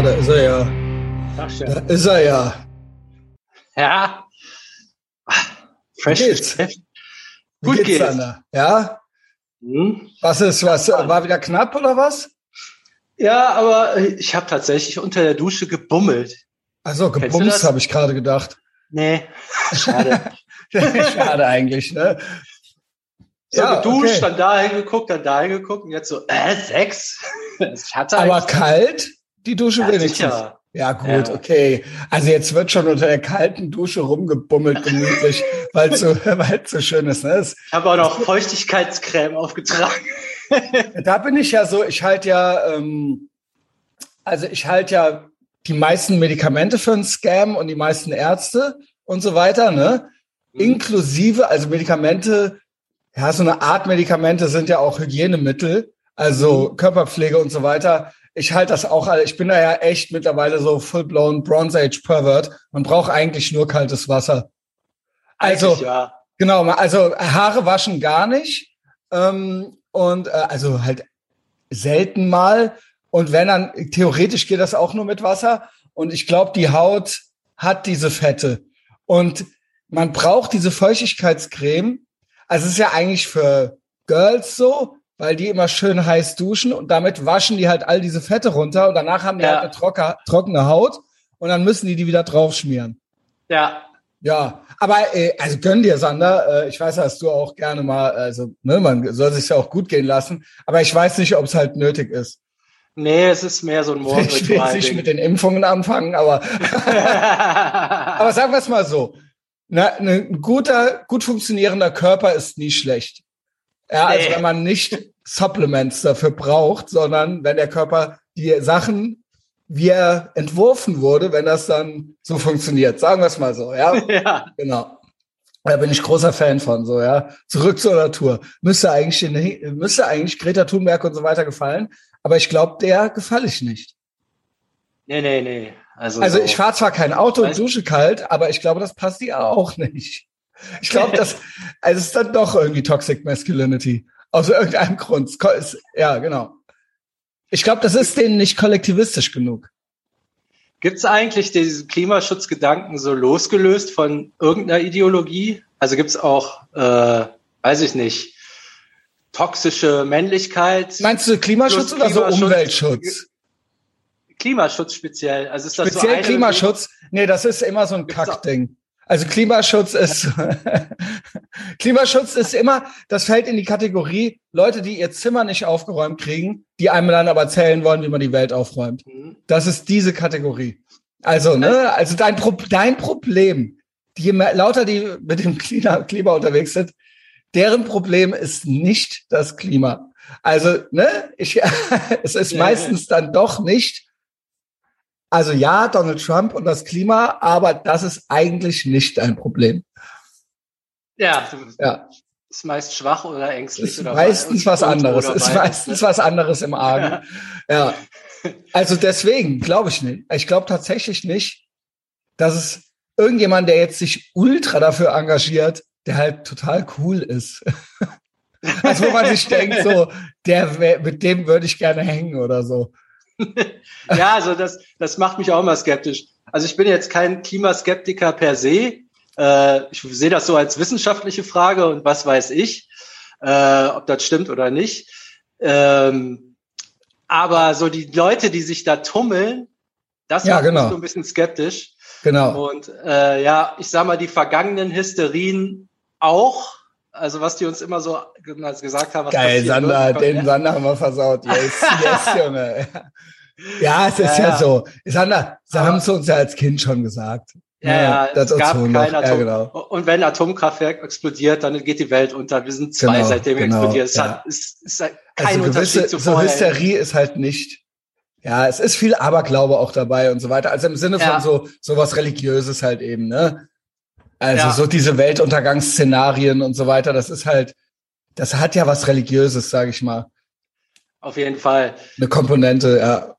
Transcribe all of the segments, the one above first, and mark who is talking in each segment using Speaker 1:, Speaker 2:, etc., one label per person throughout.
Speaker 1: Ja, da ist er ja. Da ist er ja.
Speaker 2: Ja. Fresh
Speaker 1: geht's?
Speaker 2: Gut
Speaker 1: geht's,
Speaker 2: geht's.
Speaker 1: Sander? Ja?
Speaker 2: Hm.
Speaker 1: Was ist, was, war wieder knapp oder was?
Speaker 2: Ja, aber ich habe tatsächlich unter der Dusche gebummelt.
Speaker 1: Also gebumst, habe ich gerade gedacht.
Speaker 2: Nee, schade.
Speaker 1: Schade eigentlich, ne?
Speaker 2: So
Speaker 1: Ja,
Speaker 2: geduscht,
Speaker 1: okay.
Speaker 2: dann dahin geguckt, dann dahin geguckt und jetzt so, äh, sechs? Ich hatte
Speaker 1: Aber kalt, die Dusche
Speaker 2: ja,
Speaker 1: wenigstens.
Speaker 2: sicher.
Speaker 1: Ja, gut,
Speaker 2: Ja.
Speaker 1: okay. Also jetzt wird schon unter der kalten Dusche rumgebummelt, gemütlich, weil es so, weil's so schön ist. Ne? Es,
Speaker 2: Ich habe auch noch Feuchtigkeitscreme aufgetragen.
Speaker 1: da bin ich ja so, ich halte ja, ähm, also ich halte ja die meisten Medikamente für einen Scam und die meisten Ärzte und so weiter, ne?
Speaker 2: Mhm.
Speaker 1: Inklusive, also Medikamente, ja, so eine Art Medikamente sind ja auch Hygienemittel, also Körperpflege und so weiter. Ich halte das auch, ich bin da ja echt mittlerweile so full-blown Bronze Age Pervert. Man braucht eigentlich nur kaltes Wasser. Also,
Speaker 2: ja.
Speaker 1: Genau, also Haare waschen gar nicht. Ähm, und äh, also halt selten mal. Und wenn dann, theoretisch geht das auch nur mit Wasser. Und ich glaube, die Haut hat diese Fette. Und man braucht diese Feuchtigkeitscreme. Also es ist ja eigentlich für Girls so, weil die immer schön heiß duschen und damit waschen die halt all diese Fette runter und danach haben die
Speaker 2: Ja.
Speaker 1: halt eine trocker, trockene Haut und dann müssen die die wieder draufschmieren.
Speaker 2: Ja,
Speaker 1: Ja, aber äh, also gönn dir, Sander. Äh, ich weiß, dass du auch gerne mal, also ne, man soll sich ja auch gut gehen lassen. Aber ich weiß nicht, ob es halt nötig ist.
Speaker 2: nee, es ist mehr so ein
Speaker 1: Ich will jetzt nicht mit den Impfungen anfangen, aber aber sagen wir es mal so: ne, ne, Ein guter, gut funktionierender Körper ist nie schlecht. Ja, also
Speaker 2: Nee.
Speaker 1: wenn man nicht Supplements dafür braucht, sondern wenn der Körper die Sachen, wie er entworfen wurde, wenn das dann so funktioniert. Sagen wir es mal so, ja.
Speaker 2: ja.
Speaker 1: Genau. Da bin ich großer Fan von, so, ja. Zurück zur Natur. Müsste eigentlich, müsste eigentlich Greta Thunberg und so weiter gefallen. Aber ich glaube, der gefalle ich nicht.
Speaker 2: Nee, nee, nee. Also,
Speaker 1: Also
Speaker 2: so.
Speaker 1: ich fahre zwar kein Auto und dusche kalt, aber ich glaube, das passt ihr auch nicht. Ich glaube, das, also es ist dann doch irgendwie Toxic Masculinity. Aus irgendeinem Grund. Es es- Ja, genau. Ich glaube, das ist denen nicht kollektivistisch genug.
Speaker 2: Gibt's eigentlich diesen Klimaschutzgedanken so losgelöst von irgendeiner Ideologie? Also gibt's auch, äh, weiß ich nicht, toxische Männlichkeit?
Speaker 1: Meinst du Klimaschutz oder so
Speaker 2: Klimaschutz.
Speaker 1: Umweltschutz?
Speaker 2: Klimaschutz speziell. Also ist das so
Speaker 1: Speziell
Speaker 2: eine
Speaker 1: Klimaschutz? Nee, das ist immer so ein Kackding. Also Klimaschutz ist Klimaschutz ist immer, das fällt in die Kategorie Leute, die ihr Zimmer nicht aufgeräumt kriegen, die einem dann aber erzählen wollen, wie man die Welt aufräumt.
Speaker 2: Hm.
Speaker 1: Das ist diese Kategorie. Also, ne, also dein, Pro dein Problem, je mehr, lauter die mit dem Klima, Klima unterwegs sind, deren Problem ist nicht das Klima. Also, ne, ich, es ist
Speaker 2: Ja.
Speaker 1: meistens dann doch nicht, also ja, Donald Trump und das Klima, aber das ist eigentlich nicht ein Problem.
Speaker 2: Ja,
Speaker 1: Ja,
Speaker 2: ist meist schwach oder ängstlich.
Speaker 1: ist
Speaker 2: oder
Speaker 1: meistens was anderes, ist meistens was anderes im Argen. Ja. Also deswegen glaube ich nicht. Ich glaube tatsächlich nicht, dass es irgendjemand, der jetzt sich ultra dafür engagiert, der halt total cool ist. Also wo man sich denkt, so, der mit dem würde ich gerne hängen oder so.
Speaker 2: Ja, also das, das macht mich auch immer skeptisch. Also ich bin jetzt kein Klimaskeptiker per se. Äh, ich sehe das so als wissenschaftliche Frage und was weiß ich, äh, ob das stimmt oder nicht. Ähm, aber so die Leute, die sich da tummeln, das
Speaker 1: Ja,
Speaker 2: macht
Speaker 1: genau.
Speaker 2: mich so ein bisschen skeptisch.
Speaker 1: Genau.
Speaker 2: Und äh, ja, ich sag mal, die vergangenen Hysterien auch. Also was die uns immer so gesagt haben. Was
Speaker 1: Geil, Sander,
Speaker 2: wird.
Speaker 1: den Sander haben wir versaut. Yes, yes, Junge. Ja, es ist
Speaker 2: Ja,
Speaker 1: ja,
Speaker 2: ja.
Speaker 1: so. Sander, sie haben es uns ja als Kind schon gesagt.
Speaker 2: Ja, ja,
Speaker 1: das
Speaker 2: es gab kein
Speaker 1: noch.
Speaker 2: Atom.
Speaker 1: Ja, genau.
Speaker 2: Und wenn ein Atomkraftwerk explodiert, dann geht die Welt unter. Wir sind zwei,
Speaker 1: Genau,
Speaker 2: seitdem
Speaker 1: genau,
Speaker 2: explodiert. Es
Speaker 1: ja.
Speaker 2: hat, ist, ist halt kein
Speaker 1: Also gewisse,
Speaker 2: Unterschied zu
Speaker 1: so
Speaker 2: vorher.
Speaker 1: Hysterie ist halt nicht. Ja, es ist viel Aberglaube auch dabei und so weiter. Also im Sinne
Speaker 2: Ja.
Speaker 1: von so sowas religiöses halt eben, ne? Also
Speaker 2: Ja.
Speaker 1: so diese Weltuntergangsszenarien und so weiter, das ist halt, das hat ja was religiöses, sage ich mal,
Speaker 2: Auf jeden Fall.
Speaker 1: eine Komponente. Ja,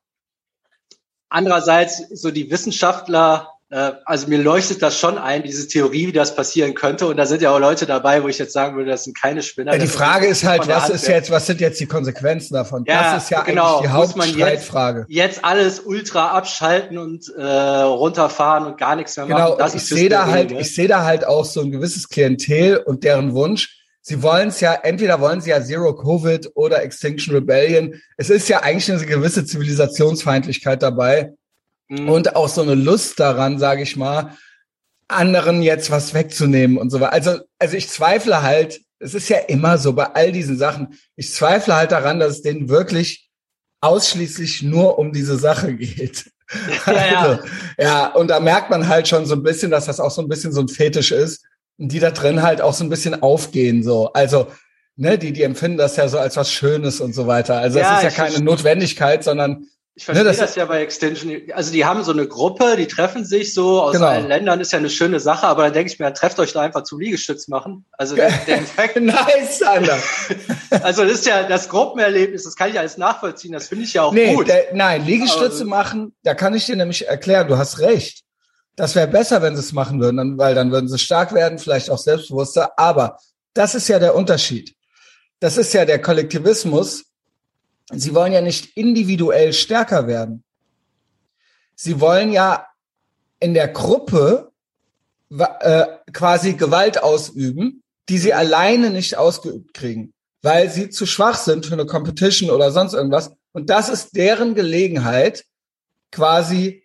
Speaker 2: Andererseits, so die Wissenschaftler, also mir leuchtet das schon ein, diese Theorie, wie das passieren könnte. Und da sind ja auch Leute dabei, wo ich jetzt sagen würde, das sind keine Spinner.
Speaker 1: Ja, die Frage ist halt, was ist jetzt, was sind jetzt die Konsequenzen davon?
Speaker 2: Ja,
Speaker 1: das ist ja
Speaker 2: genau.
Speaker 1: eigentlich die Hauptstreitfrage.
Speaker 2: Jetzt, jetzt alles ultra abschalten und äh, runterfahren und gar nichts mehr machen.
Speaker 1: Genau, das ich sehe da halt, ne? ich sehe da halt auch so ein gewisses Klientel und deren Wunsch. Sie wollen es ja, entweder wollen sie ja Zero Covid oder Extinction Rebellion. Es ist ja eigentlich eine gewisse Zivilisationsfeindlichkeit dabei mhm. und auch so eine Lust daran, sage ich mal, anderen jetzt was wegzunehmen und so weiter. Also, also ich zweifle halt, es ist ja immer so bei all diesen Sachen, ich zweifle halt daran, dass es denen wirklich ausschließlich nur um diese Sache geht. Ja, also, ja. ja, und da merkt man halt schon so ein bisschen, dass das auch so ein bisschen so ein Fetisch ist und die da drin halt auch so ein bisschen aufgehen, so. Also, ne, die, die empfinden das ja so als was Schönes und so weiter. Also, ja, es ist ja keine Notwendigkeit, sondern
Speaker 2: ich verstehe ne, das, das, ja bei Extension. Also die haben so eine Gruppe, die treffen sich so aus genau. allen Ländern, ist ja eine schöne Sache, aber dann denke ich mir, trefft euch da einfach zum Liegestütz machen. Also der, der Effekt.
Speaker 1: nice, Alter.
Speaker 2: also das ist ja das Gruppenerlebnis, das kann ich alles nachvollziehen, das finde ich ja auch
Speaker 1: nee,
Speaker 2: gut.
Speaker 1: Der, nein, Liegestütze aber, machen, da kann ich dir nämlich erklären, du hast recht. Das wäre besser, wenn sie es machen würden, weil dann würden sie stark werden, vielleicht auch selbstbewusster. Aber das ist ja der Unterschied. Das ist ja der Kollektivismus Sie wollen ja nicht individuell stärker werden. Sie wollen ja in der Gruppe äh, quasi Gewalt ausüben, die sie alleine nicht ausgeübt kriegen, weil sie zu schwach sind für eine Competition oder sonst irgendwas. Und das ist deren Gelegenheit, quasi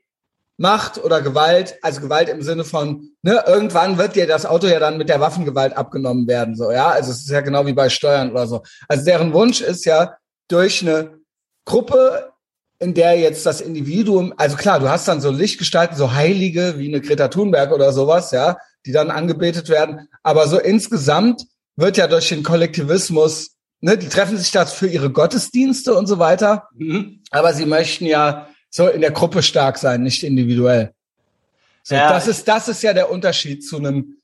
Speaker 1: Macht oder Gewalt, also Gewalt im Sinne von, ne, irgendwann wird dir das Auto ja dann mit der Waffengewalt abgenommen werden, so, ja. Also es ist ja genau wie bei Steuern oder so. Also deren Wunsch ist ja, durch eine Gruppe, in der jetzt das Individuum, also klar, du hast dann so Lichtgestalten, so Heilige wie eine Greta Thunberg oder sowas, ja, die dann angebetet werden. Aber so insgesamt wird ja durch den Kollektivismus, ne, die treffen sich das für ihre Gottesdienste und so weiter. Mhm. Aber sie möchten ja so in der Gruppe stark sein, nicht individuell. So, ja. das ist, das ist ja der Unterschied zu einem,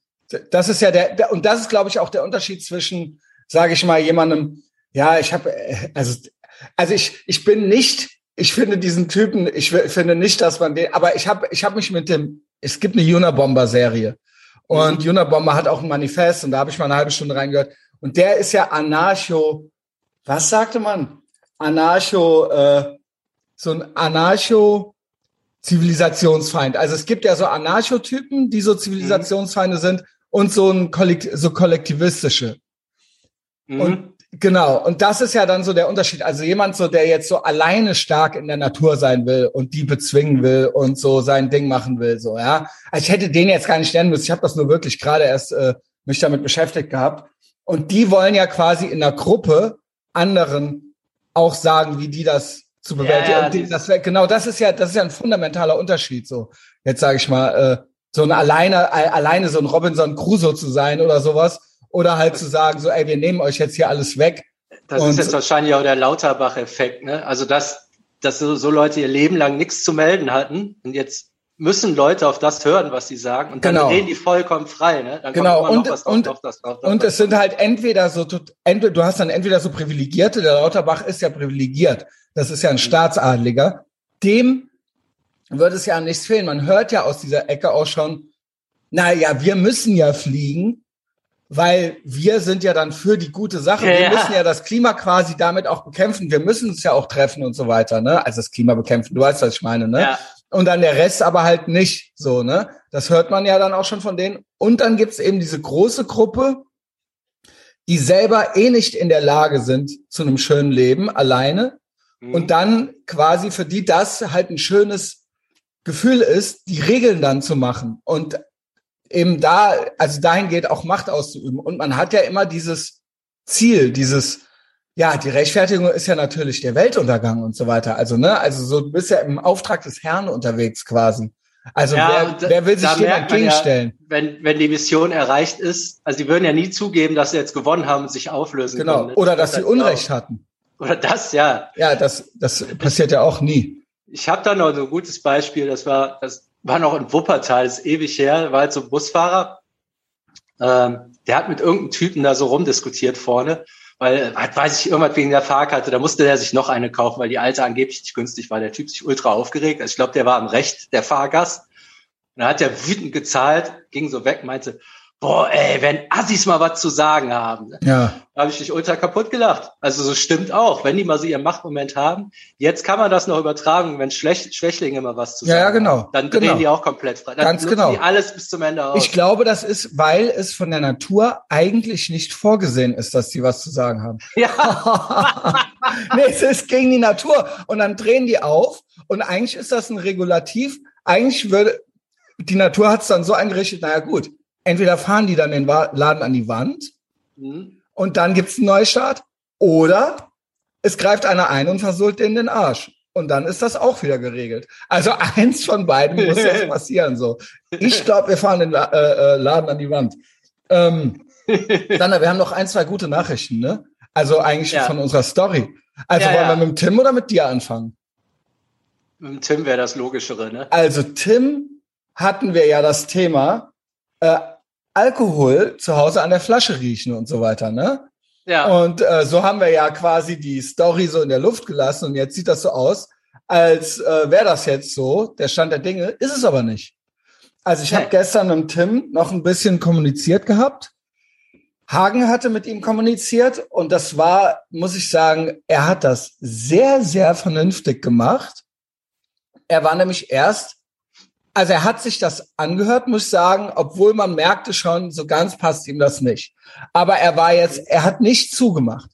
Speaker 1: das ist ja der, der und das ist, glaube ich, auch der Unterschied zwischen, sage ich mal, jemandem, ja, ich habe, äh, also, also ich, ich bin nicht, ich finde diesen Typen, ich finde nicht, dass man den, aber ich habe, ich habe mich mit dem, es gibt eine Unabomber-Serie und mhm. Unabomber hat auch ein Manifest und da habe ich mal eine halbe Stunde reingehört und der ist ja Anarcho, was sagte man? Anarcho, äh, so ein Anarcho Zivilisationsfeind. Also es gibt ja so Anarchotypen, die so Zivilisationsfeinde mhm. sind und so ein Kollekt so kollektivistische. Mhm. Und Genau, und das ist ja dann so der Unterschied. Also jemand so, der jetzt so alleine stark in der Natur sein will und die bezwingen will und so sein Ding machen will, so, ja. Also ich hätte den jetzt gar nicht nennen müssen. Ich habe das nur wirklich gerade erst äh, mich damit beschäftigt gehabt. Und die wollen ja quasi in der Gruppe anderen auch sagen, wie die das zu bewältigen. Ja, ja, das, genau, das ist ja, das ist ja ein fundamentaler Unterschied. So, jetzt sage ich mal, äh, so ein alleine, alleine so ein Robinson Crusoe zu sein oder sowas oder halt zu sagen, so, ey, wir nehmen euch jetzt hier alles weg.
Speaker 2: Das ist jetzt wahrscheinlich auch der Lauterbach-Effekt, ne? Also, dass, dass so, so Leute ihr Leben lang nichts zu melden hatten und jetzt müssen Leute auf das hören, was sie sagen und dann genau. reden die vollkommen frei, ne? Dann
Speaker 1: genau. und, drauf, und, drauf, das, drauf, und es sind halt entweder so, entweder, du hast dann entweder so Privilegierte, der Lauterbach ist ja privilegiert, das ist ja ein mhm. Staatsadliger, dem wird es ja an nichts fehlen. Man hört ja aus dieser Ecke auch schon, na ja, wir müssen ja fliegen, weil wir sind ja dann für die gute Sache. Ja, wir müssen ja das Klima quasi damit auch bekämpfen. Wir müssen es ja auch treffen und so weiter, ne? Also das Klima bekämpfen, du weißt, was ich meine, ne? Ja. Und dann der Rest aber halt nicht so, ne? Das hört man ja dann auch schon von denen. Und dann gibt's eben diese große Gruppe, die selber eh nicht in der Lage sind zu einem schönen Leben alleine. Mhm. Und dann quasi für die das halt ein schönes Gefühl ist, die Regeln dann zu machen. Und eben da, also dahin geht, auch Macht auszuüben. Und man hat ja immer dieses Ziel, dieses, ja, die Rechtfertigung ist ja natürlich der Weltuntergang und so weiter. Also, ne, also so, du bist ja im Auftrag des Herrn unterwegs quasi. Also ja, wer, wer will sich dem entgegenstellen?
Speaker 2: Ja, wenn, wenn die Mission erreicht ist, also die würden ja nie zugeben, dass sie jetzt gewonnen haben und sich auflösen
Speaker 1: genau. können. Genau. Oder dass sie Unrecht auch. hatten.
Speaker 2: Oder das, ja.
Speaker 1: Ja, das, das passiert ja auch nie.
Speaker 2: Ich habe da noch so ein gutes Beispiel, das war, das war noch in Wuppertal, ist ewig her, war halt so ein Busfahrer. Ähm, der hat mit irgendeinem Typen da so rumdiskutiert vorne, weil, weiß ich, irgendwas wegen der Fahrkarte, da musste der sich noch eine kaufen, weil die alte angeblich nicht günstig war. Der Typ sich ultra aufgeregt. Also ich glaube, der war im Recht, der Fahrgast. dann hat er wütend gezahlt, ging so weg, meinte, boah, ey, wenn Assis mal was zu sagen haben.
Speaker 1: Ja.
Speaker 2: Da habe ich dich ultra kaputt gelacht. Also so stimmt auch, wenn die mal so ihren Machtmoment haben. Jetzt kann man das noch übertragen, wenn Schlecht Schwächlinge mal was zu
Speaker 1: Ja,
Speaker 2: sagen
Speaker 1: ja, genau.
Speaker 2: haben. Dann drehen
Speaker 1: Genau.
Speaker 2: die auch komplett frei. Dann
Speaker 1: Ganz genau.
Speaker 2: die alles bis zum Ende aus.
Speaker 1: Ich glaube, das ist, weil es von der Natur eigentlich nicht vorgesehen ist, dass die was zu sagen haben.
Speaker 2: ja,
Speaker 1: nee, es ist gegen die Natur. Und dann drehen die auf. Und eigentlich ist das ein Regulativ. Eigentlich würde, die Natur hat es dann so eingerichtet, naja gut, entweder fahren die dann den Laden an die Wand
Speaker 2: Hm.
Speaker 1: und dann gibt's einen Neustart oder es greift einer ein und versohlt denen den Arsch. Und dann ist das auch wieder geregelt. Also eins von beiden muss jetzt passieren. So, ich glaube, wir fahren den La äh, äh, Laden an die Wand. Ähm, Sander, wir haben noch ein, zwei gute Nachrichten, ne? Also eigentlich
Speaker 2: Ja.
Speaker 1: von unserer Story. Also
Speaker 2: Ja,
Speaker 1: wollen
Speaker 2: ja.
Speaker 1: wir mit dem Tim oder mit dir anfangen?
Speaker 2: Mit dem Tim wäre das Logischere, ne?
Speaker 1: Also Tim hatten wir ja das Thema äh, Alkohol zu Hause an der Flasche riechen und so weiter, ne?
Speaker 2: Ja.
Speaker 1: Und äh, so haben wir ja quasi die Story so in der Luft gelassen und jetzt sieht das so aus, als äh, wäre das jetzt so, der Stand der Dinge, ist es aber nicht. Also ich habe
Speaker 2: Nee.
Speaker 1: gestern mit Tim noch ein bisschen kommuniziert gehabt. Hagen hatte mit ihm kommuniziert und das war, muss ich sagen, er hat das sehr, sehr vernünftig gemacht. Er war nämlich erst, also er hat sich das angehört, muss ich sagen, obwohl man merkte schon, so ganz passt ihm das nicht. Aber er war jetzt, er hat nicht zugemacht.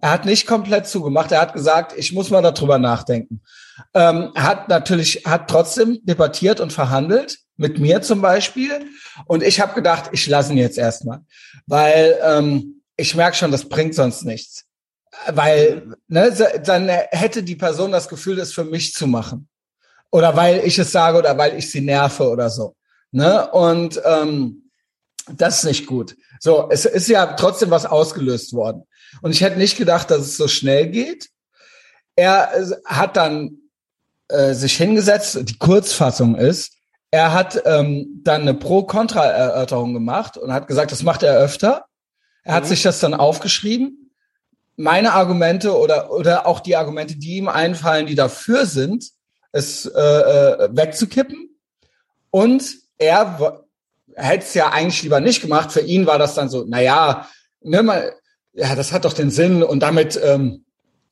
Speaker 1: Er hat nicht komplett zugemacht. Er hat gesagt, ich muss mal darüber nachdenken. Ähm, hat natürlich, hat trotzdem debattiert und verhandelt, mit mir zum Beispiel. Und ich habe gedacht, ich lasse ihn jetzt erstmal. Weil ähm, ich merke schon, das bringt sonst nichts. Weil ne, dann hätte die Person das Gefühl, das für mich zu machen. Oder weil ich es sage oder weil ich sie nerve oder so. Ne? Und ähm, das ist nicht gut. So, es ist ja trotzdem was ausgelöst worden. Und ich hätte nicht gedacht, dass es so schnell geht. Er äh, hat dann äh, sich hingesetzt. Die Kurzfassung ist, er hat ähm, dann eine Pro-Kontra-Erörterung gemacht und hat gesagt, das macht er öfter. Er hat
Speaker 2: Mhm.
Speaker 1: sich das dann aufgeschrieben. Meine Argumente oder, oder auch die Argumente, die ihm einfallen, die dafür sind, es äh, äh, wegzukippen. Und er hätte es ja eigentlich lieber nicht gemacht. Für ihn war das dann so, na ja, ne, mal, ja, das hat doch den Sinn und damit ähm,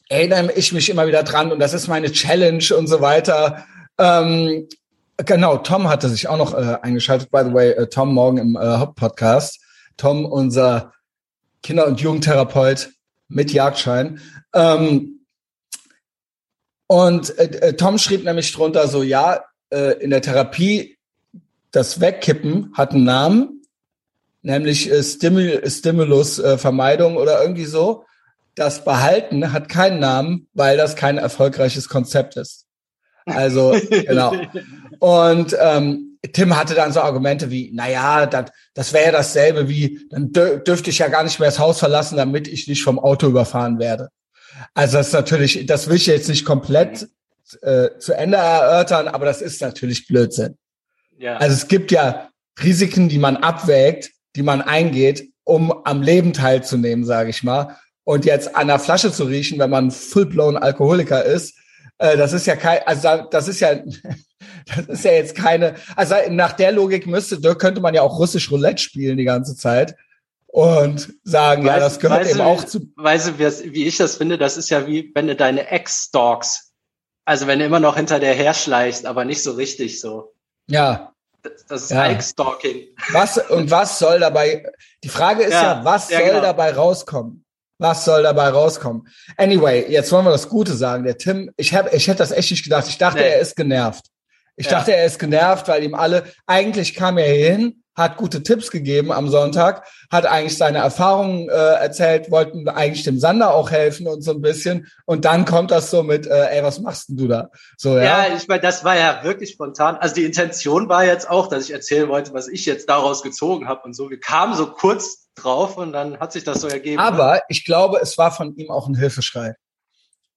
Speaker 1: erinnere ich mich immer wieder dran und das ist meine Challenge und so weiter. Ähm, genau, Tom hatte sich auch noch äh, eingeschaltet. By the way, äh, Tom morgen im äh, Hauptpodcast. Tom, unser Kinder- und Jugendtherapeut mit Jagdschein. Ähm, und äh, äh, Tom schrieb nämlich drunter so, ja, äh, in der Therapie das Wegkippen hat einen Namen, nämlich äh, Stimul Stimulus äh, Vermeidung oder irgendwie so. Das Behalten hat keinen Namen, weil das kein erfolgreiches Konzept ist. Also genau. Und ähm, Tim hatte dann so Argumente wie, na ja, das, das wäre ja dasselbe wie, dann dür dürfte ich ja gar nicht mehr das Haus verlassen, damit ich nicht vom Auto überfahren werde. Also das ist natürlich, das will ich jetzt nicht komplett äh, zu Ende erörtern, aber das ist natürlich Blödsinn.
Speaker 2: ja.
Speaker 1: Also es gibt ja Risiken, die man abwägt, die man eingeht, um am Leben teilzunehmen, sage ich mal. Und jetzt an der Flasche zu riechen, wenn man full-blown Alkoholiker ist, äh, das ist ja kein, also da- das ist ja, das ist ja jetzt keine, also nach der Logik müsste, da könnte man ja auch russisch Roulette spielen die ganze Zeit und sagen, ja,
Speaker 2: Weißt-
Speaker 1: das gehört
Speaker 2: weißt
Speaker 1: eben auch zu,
Speaker 2: Weißt du, wie, ich das finde? Das ist ja wie, wenn du deine Ex stalkst. Also wenn du immer noch hinter der herschleichst, aber nicht so richtig so.
Speaker 1: ja,
Speaker 2: Das, das ist
Speaker 1: Ja.
Speaker 2: Ex-Stalking.
Speaker 1: Was und was soll dabei? Die Frage ist ja,
Speaker 2: Ja,
Speaker 1: was
Speaker 2: ja,
Speaker 1: soll
Speaker 2: genau.
Speaker 1: dabei rauskommen? Was soll dabei rauskommen? Anyway, jetzt wollen wir das Gute sagen. Der Tim, ich habe, ich hätte das echt nicht gedacht. Ich dachte,
Speaker 2: Nee.
Speaker 1: er ist genervt. Ich
Speaker 2: Ja.
Speaker 1: dachte, er ist genervt, weil ihm alle eigentlich kam er hier hin, hat gute Tipps gegeben am Sonntag, hat eigentlich seine Erfahrungen äh, erzählt, wollten eigentlich dem Sander auch helfen und so ein bisschen. Und dann kommt das so mit, äh, ey, was machst denn du da? So ja.
Speaker 2: Ja, ich meine, das war ja wirklich spontan. Also die Intention war jetzt auch, dass ich erzählen wollte, was ich jetzt daraus gezogen habe und so. Wir kamen so kurz drauf und dann hat sich das so ergeben. ne?
Speaker 1: Aber ich glaube, es war von ihm auch ein Hilfeschrei.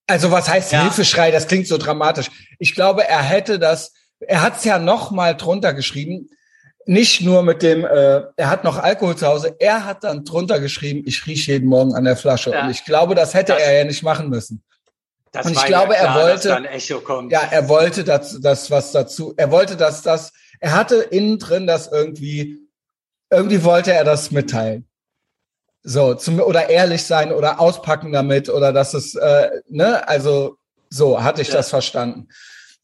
Speaker 1: Also was heißt
Speaker 2: Ja.
Speaker 1: Hilfeschrei? Das klingt so dramatisch. Ich glaube, er hätte das, er hat es ja noch mal drunter geschrieben, nicht nur mit dem, äh, er hat noch Alkohol zu Hause, er hat dann drunter geschrieben, ich rieche jeden Morgen an der Flasche.
Speaker 2: Ja.
Speaker 1: Und ich glaube, das hätte
Speaker 2: Das-
Speaker 1: er ja nicht machen müssen.
Speaker 2: das
Speaker 1: und ich glaube,
Speaker 2: ja
Speaker 1: er
Speaker 2: klar,
Speaker 1: wollte-
Speaker 2: Echo kommt.
Speaker 1: Ja, er wollte das, das was dazu, er wollte, dass das, er hatte innen drin das irgendwie, irgendwie wollte er das mitteilen. So, zum, oder ehrlich sein oder auspacken damit oder dass es, äh, ne, also so hatte ich ja. das verstanden.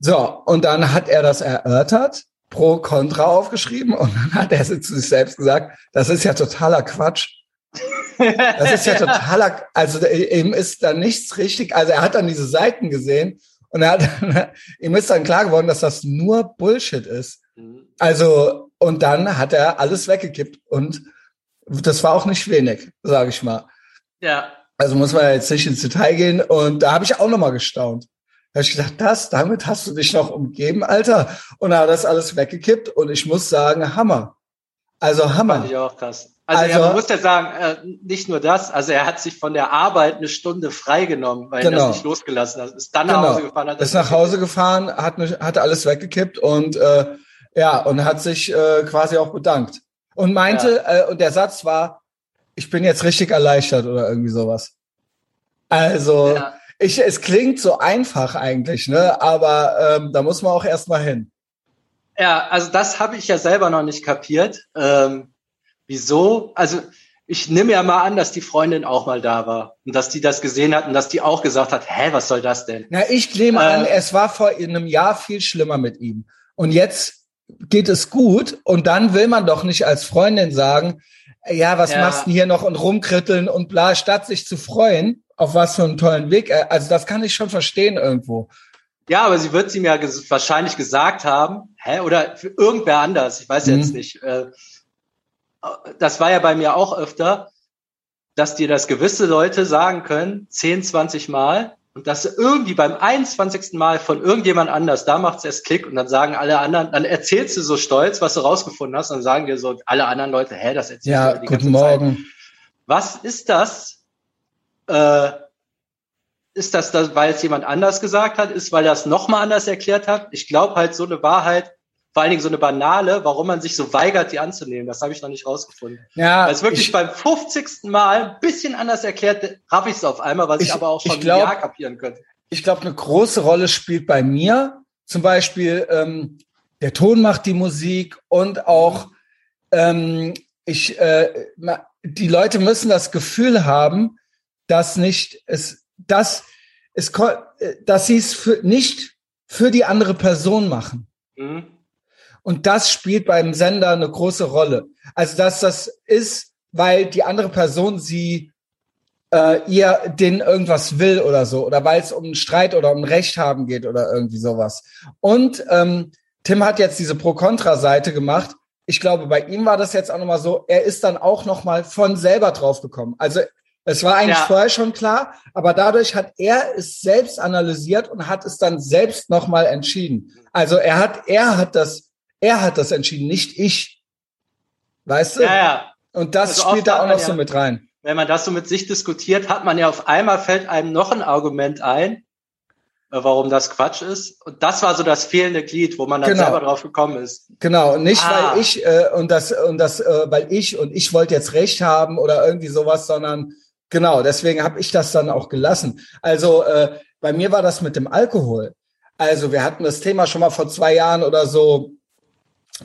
Speaker 1: So, und dann hat er das erörtert, pro Contra aufgeschrieben und dann hat er zu sich selbst gesagt, das ist ja totaler Quatsch. Das ist ja totaler, also ihm ist da nichts richtig, also er hat dann diese Seiten gesehen und er hat, ihm ist dann klar geworden, dass das nur Bullshit ist. Mhm. Also, und dann hat er alles weggekippt und das war auch nicht wenig, sage ich mal.
Speaker 2: Ja.
Speaker 1: Also muss man jetzt nicht ins Detail gehen. Und da habe ich auch nochmal gestaunt. Da habe ich gedacht, das, damit hast du dich noch umgeben, Alter. Und hat das alles weggekippt. Und ich muss sagen, Hammer. Also Hammer.
Speaker 2: Fand ich auch krass. Also, also man muss ja sagen, äh, nicht nur das, also er hat sich von der Arbeit eine Stunde freigenommen, weil genau. er das nicht losgelassen hat. Ist dann genau. nach Hause gefahren. Hat
Speaker 1: ist nach Hause gefahren, hat, hat alles weggekippt und äh, ja, und hat sich äh, quasi auch bedankt und meinte, ja. äh, und der Satz war, ich bin jetzt richtig erleichtert oder irgendwie sowas. Also, ja. Ich, es klingt so einfach eigentlich, ne? Aber ähm, da muss man auch erstmal hin.
Speaker 2: Ja, also das habe ich ja selber noch nicht kapiert. Ähm, wieso? Also ich nehme ja mal an, dass die Freundin auch mal da war und dass die das gesehen hat und dass die auch gesagt hat, hä, was soll das denn?
Speaker 1: Na, ich nehme äh, an, es war vor einem Jahr viel schlimmer mit ihm. Und jetzt geht es gut und dann will man doch nicht als Freundin sagen, ja, was ja. machst du hier noch und rumkritteln und bla, statt sich zu freuen, auf was für einen tollen Weg. Äh, also das kann ich schon verstehen irgendwo.
Speaker 2: Ja, aber sie wird es ihm ja ges wahrscheinlich gesagt haben, hä? Oder für irgendwer anders, ich weiß mhm. jetzt nicht. Äh, das war ja bei mir auch öfter, dass dir das gewisse Leute sagen können, 10, 20 Mal, und dass irgendwie beim 21. Mal von irgendjemand anders, da macht es erst Klick und dann sagen alle anderen, dann erzählst du so stolz, was du rausgefunden hast, und dann sagen dir so alle anderen Leute, hä, das erzählst
Speaker 1: ja,
Speaker 2: du die
Speaker 1: guten ganze Morgen. Zeit.
Speaker 2: Was ist das? Äh, ist das, das, weil es jemand anders gesagt hat? Ist, weil er es nochmal anders erklärt hat? Ich glaube halt, so eine Wahrheit vor allen Dingen so eine banale, warum man sich so weigert, die anzunehmen. Das habe ich noch nicht rausgefunden. Ja, Weil es wirklich ich, beim 50. Mal ein bisschen anders erklärt, habe ich es auf einmal, was ich, ich aber auch schon glaub, Jahr kapieren könnte.
Speaker 1: Ich glaube, eine große Rolle spielt bei mir zum Beispiel ähm, der Ton macht die Musik und auch ähm, ich äh, die Leute müssen das Gefühl haben, dass nicht es dass es äh, dass sie es für, nicht für die andere Person machen. Mhm. Und das spielt beim Sender eine große Rolle. Also dass das ist, weil die andere Person sie äh, ihr den irgendwas will oder so oder weil es um einen Streit oder um Recht haben geht oder irgendwie sowas. Und ähm, Tim hat jetzt diese Pro-Kontra-Seite gemacht. Ich glaube, bei ihm war das jetzt auch nochmal so, er ist dann auch nochmal von selber draufgekommen. Also es war eigentlich ja. vorher schon klar, aber dadurch hat er es selbst analysiert und hat es dann selbst nochmal entschieden. Also er hat, er hat das er hat das entschieden, nicht ich. Weißt du?
Speaker 2: Ja, ja.
Speaker 1: Und das also spielt da auch noch so mit rein.
Speaker 2: Wenn man das so mit sich diskutiert, hat man ja auf einmal fällt einem noch ein Argument ein, äh, warum das Quatsch ist. Und das war so das fehlende Glied, wo man dann genau. selber drauf gekommen ist.
Speaker 1: Genau, und nicht ah. weil ich äh, und das und das äh, weil ich und ich wollte jetzt recht haben oder irgendwie sowas, sondern genau, deswegen habe ich das dann auch gelassen. Also äh, bei mir war das mit dem Alkohol. Also wir hatten das Thema schon mal vor zwei Jahren oder so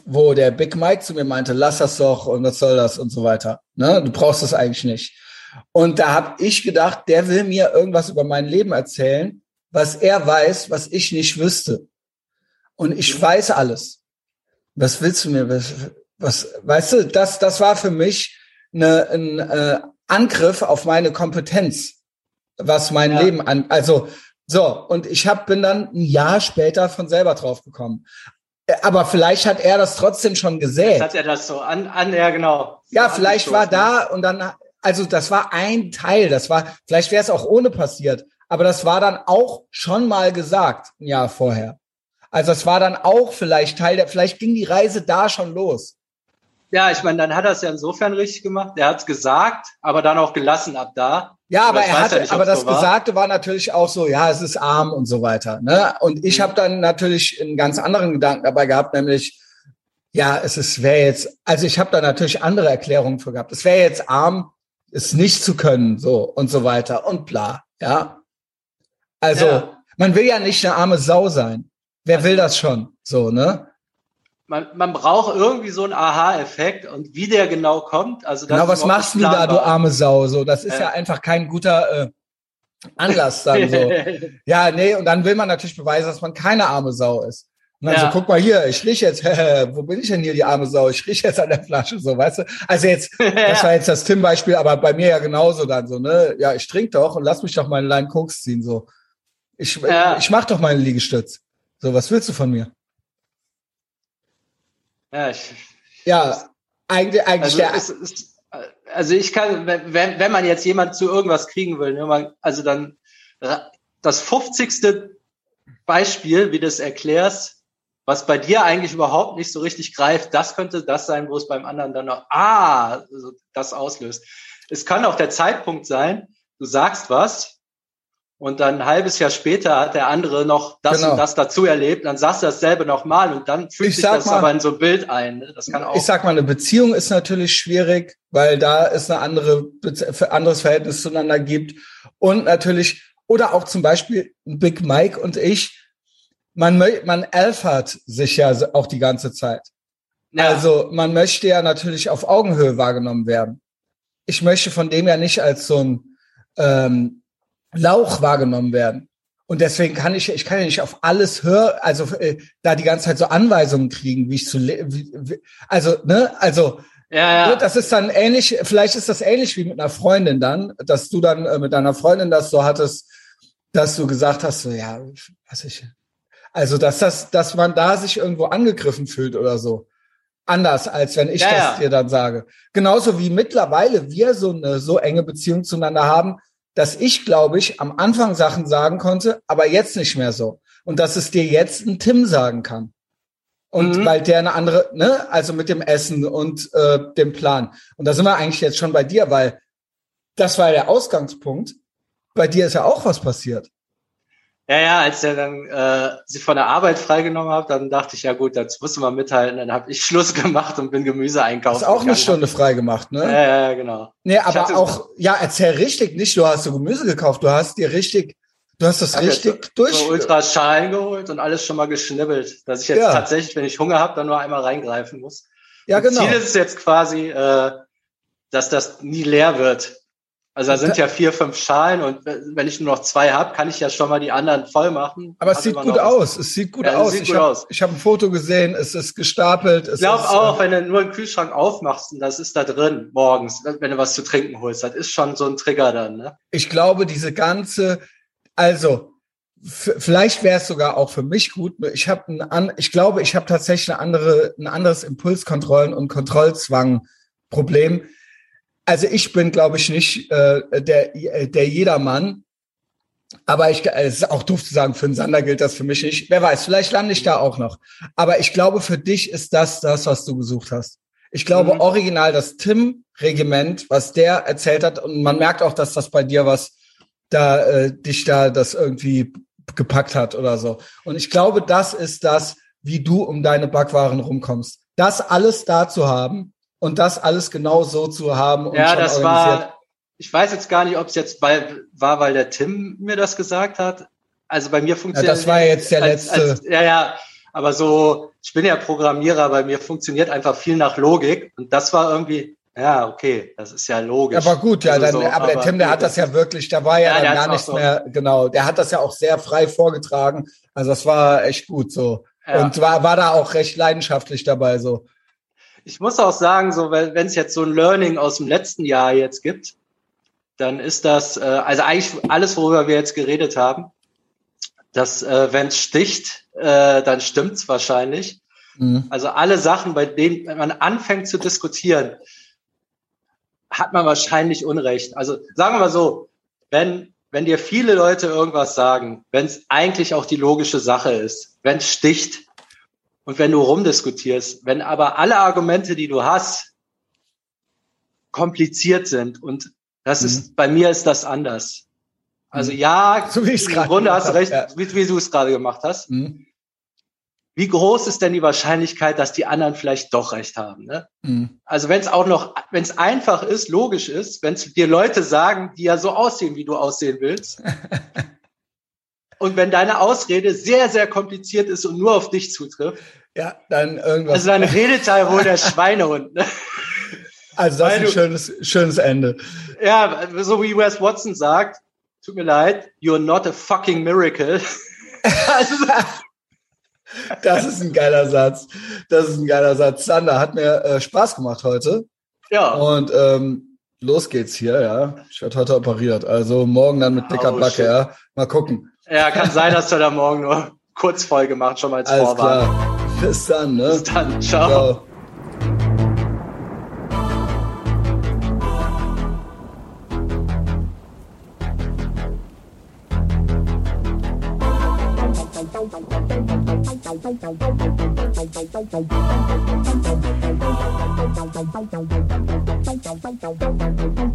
Speaker 1: wo der Big Mike zu mir meinte, lass das doch und was soll das und so weiter. Ne? Du brauchst das eigentlich nicht. Und da habe ich gedacht, der will mir irgendwas über mein Leben erzählen, was er weiß, was ich nicht wüsste. Und ich weiß alles. Was willst du mir? Was, was weißt du? Das, das war für mich eine, ein äh, Angriff auf meine Kompetenz, was mein ja. Leben an. Also so und ich hab, bin dann ein Jahr später von selber drauf gekommen. Aber vielleicht hat er das trotzdem schon gesehen.
Speaker 2: Hat er das so an, an ja genau.
Speaker 1: Ja, vielleicht war da und dann, also das war ein Teil, das war, vielleicht wäre es auch ohne passiert, aber das war dann auch schon mal gesagt, ein Jahr vorher. Also es war dann auch vielleicht Teil der, vielleicht ging die Reise da schon los.
Speaker 2: Ja, ich meine, dann hat er es ja insofern richtig gemacht. Er hat es gesagt, aber dann auch gelassen ab da.
Speaker 1: Ja, aber er hatte, ja nicht, aber das so war. Gesagte war natürlich auch so, ja, es ist arm und so weiter. Ne? Und ich mhm. habe dann natürlich einen ganz anderen Gedanken dabei gehabt, nämlich, ja, es ist wäre jetzt, also ich habe da natürlich andere Erklärungen für gehabt. Es wäre jetzt arm, es nicht zu können, so und so weiter und bla, ja. Also ja. man will ja nicht eine arme Sau sein. Wer also, will das schon, so ne?
Speaker 2: Man, man braucht irgendwie so einen Aha-Effekt und wie der genau kommt. Also
Speaker 1: das genau, was machst du da, du arme Sau? So, das ist äh. ja einfach kein guter äh, Anlass dann so. ja, nee, und dann will man natürlich beweisen, dass man keine arme Sau ist. Und dann ja. so, guck mal hier, ich riech jetzt, wo bin ich denn hier, die arme Sau? Ich riech jetzt an der Flasche, so, weißt du? Also jetzt, das war jetzt das Tim-Beispiel, aber bei mir ja genauso dann so, ne? Ja, ich trink doch und lass mich doch mal einen Line Koks ziehen, so. Ich, ja. ich mach doch meine Liegestütz. So, was willst du von mir?
Speaker 2: Ja, ich,
Speaker 1: ja eigentlich, eigentlich
Speaker 2: also, der, es, also ich kann, wenn, wenn man jetzt jemand zu irgendwas kriegen will, ne, man, also dann das 50. Beispiel, wie du es erklärst, was bei dir eigentlich überhaupt nicht so richtig greift, das könnte das sein, wo es beim anderen dann noch, ah, das auslöst. Es kann auch der Zeitpunkt sein, du sagst was, und dann ein halbes Jahr später hat der andere noch das genau. und das dazu erlebt, dann sagst du dasselbe nochmal und dann fühlt ich sich das mal, aber in so ein Bild ein. Ne? Das kann auch.
Speaker 1: Ich sag mal, eine Beziehung ist natürlich schwierig, weil da es eine andere, anderes Verhältnis zueinander gibt. Und natürlich, oder auch zum Beispiel Big Mike und ich, man, man elfert sich ja auch die ganze Zeit. Ja. Also man möchte ja natürlich auf Augenhöhe wahrgenommen werden. Ich möchte von dem ja nicht als so ein ähm, Lauch wahrgenommen werden. Und deswegen kann ich, ich kann ja nicht auf alles hören, also äh, da die ganze Zeit so Anweisungen kriegen, wie ich zu, wie, wie, also ne, also ja, ja. Ne, das ist dann ähnlich. Vielleicht ist das ähnlich wie mit einer Freundin dann, dass du dann äh, mit deiner Freundin das so hattest, dass du gesagt hast, so ja, was ich, also dass das, dass man da sich irgendwo angegriffen fühlt oder so. Anders als wenn ich ja, das dir dann sage. Genauso wie mittlerweile wir so eine so enge Beziehung zueinander haben, dass ich, glaube ich, am Anfang Sachen sagen konnte, aber jetzt nicht mehr so. Und dass es dir jetzt ein Tim sagen kann. Und mhm. weil der eine andere, ne, also mit dem Essen und äh, dem Plan. Und da sind wir eigentlich jetzt schon bei dir, weil das war der Ausgangspunkt. Bei dir ist ja auch was passiert.
Speaker 2: Ja, ja, als er dann äh, sich von der Arbeit freigenommen hat, dann dachte ich, ja gut, jetzt musst du mal mithalten. Dann habe ich Schluss gemacht und bin Gemüse einkaufen.
Speaker 1: Hast auch eine Stunde frei gemacht, ne?
Speaker 2: Ja, ja, genau.
Speaker 1: Nee, aber auch, ja, erzähl richtig nicht, du hast so Gemüse gekauft, du hast dir richtig, du hast das richtig durch.
Speaker 2: So Ultraschalen geholt und alles schon mal geschnibbelt, dass ich jetzt ja. tatsächlich, wenn ich Hunger habe, dann nur einmal reingreifen muss.
Speaker 1: Ja, genau.
Speaker 2: Ziel ist es jetzt quasi, äh, dass das nie leer wird. Also da sind ja vier, fünf Schalen und wenn ich nur noch zwei habe, kann ich ja schon mal die anderen voll machen.
Speaker 1: Aber es sieht gut aus. Es sieht gut ja, aus. Sieht ich habe hab ein Foto gesehen, es ist gestapelt.
Speaker 2: ich glaube auch,
Speaker 1: äh,
Speaker 2: wenn du nur einen Kühlschrank aufmachst und das ist da drin morgens, wenn du was zu trinken holst, das ist schon so ein Trigger dann. Ne?
Speaker 1: Ich glaube, diese ganze, also vielleicht wäre es sogar auch für mich gut. Ich habe ein, ich glaube, ich habe tatsächlich eine andere, ein anderes Impulskontrollen und Kontrollzwang Problem also ich bin, glaube ich, nicht äh, der, äh, der Jedermann. Aber ich, es ist auch doof zu sagen, für einen Sander gilt das für mich nicht. Wer weiß, vielleicht lande ich da auch noch. Aber ich glaube, für dich ist das das, was du gesucht hast. Ich glaube, mhm. original das Tim-Regiment, was der erzählt hat, und man merkt auch, dass das bei dir was da, äh, dich da das irgendwie gepackt hat oder so. Und ich glaube, das ist das, wie du um deine Backwaren rumkommst. Das alles da zu haben, und das alles genau so zu haben. Und
Speaker 2: ja, das war, ich weiß jetzt gar nicht, ob es jetzt bei, war, weil der Tim mir das gesagt hat. Also bei mir funktioniert.
Speaker 1: Ja, das war jetzt der als, letzte. Als,
Speaker 2: ja, ja. Aber so, ich bin ja Programmierer, bei mir funktioniert einfach viel nach Logik. Und das war irgendwie, ja, okay, das ist ja logisch.
Speaker 1: Aber gut, ja, also dann, so, aber, der Tim, der hat das ja wirklich, da war ja, ja dann gar nichts so. mehr, genau, der hat das ja auch sehr frei vorgetragen. Also das war echt gut so. Ja. Und war, war da auch recht leidenschaftlich dabei so
Speaker 2: ich muss auch sagen, so wenn es jetzt so ein Learning aus dem letzten Jahr jetzt gibt, dann ist das, äh, also eigentlich alles, worüber wir jetzt geredet haben, dass äh, wenn es sticht, äh, dann stimmt's wahrscheinlich. Mhm. Also alle Sachen, bei denen wenn man anfängt zu diskutieren, hat man wahrscheinlich Unrecht. Also sagen wir mal so, wenn wenn dir viele Leute irgendwas sagen, wenn es eigentlich auch die logische Sache ist, wenn es sticht, und wenn du rumdiskutierst, wenn aber alle Argumente, die du hast, kompliziert sind und das mhm. ist, bei mir ist das anders. Also mhm. ja,
Speaker 1: so wie im
Speaker 2: Grunde hast du recht, ja. wie, wie du es gerade gemacht hast. Mhm. Wie groß ist denn die Wahrscheinlichkeit, dass die anderen vielleicht doch recht haben? Ne? Mhm. Also wenn es auch noch, wenn es einfach ist, logisch ist, wenn es dir Leute sagen, die ja so aussehen, wie du aussehen willst, Und wenn deine Ausrede sehr, sehr kompliziert ist und nur auf dich zutrifft.
Speaker 1: Ja, dann irgendwas.
Speaker 2: Also dann redet da wohl der Schweinehund. Ne?
Speaker 1: Also das ist ein schönes, schönes Ende.
Speaker 2: Ja, so wie Wes Watson sagt, tut mir leid, you're not a fucking miracle.
Speaker 1: also, das ist ein geiler Satz. Das ist ein geiler Satz. Sander, hat mir äh, Spaß gemacht heute.
Speaker 2: Ja.
Speaker 1: Und ähm, los geht's hier, ja. Ich werde heute operiert. Also morgen dann mit dicker oh, Backe, shit. ja. Mal gucken.
Speaker 2: Ja, kann sein, dass du da morgen nur Kurzfolge macht, schon mal als
Speaker 1: Alles Vorwarn. Klar. Bis dann, ne?
Speaker 2: Bis dann. Ciao. Ciao. Thank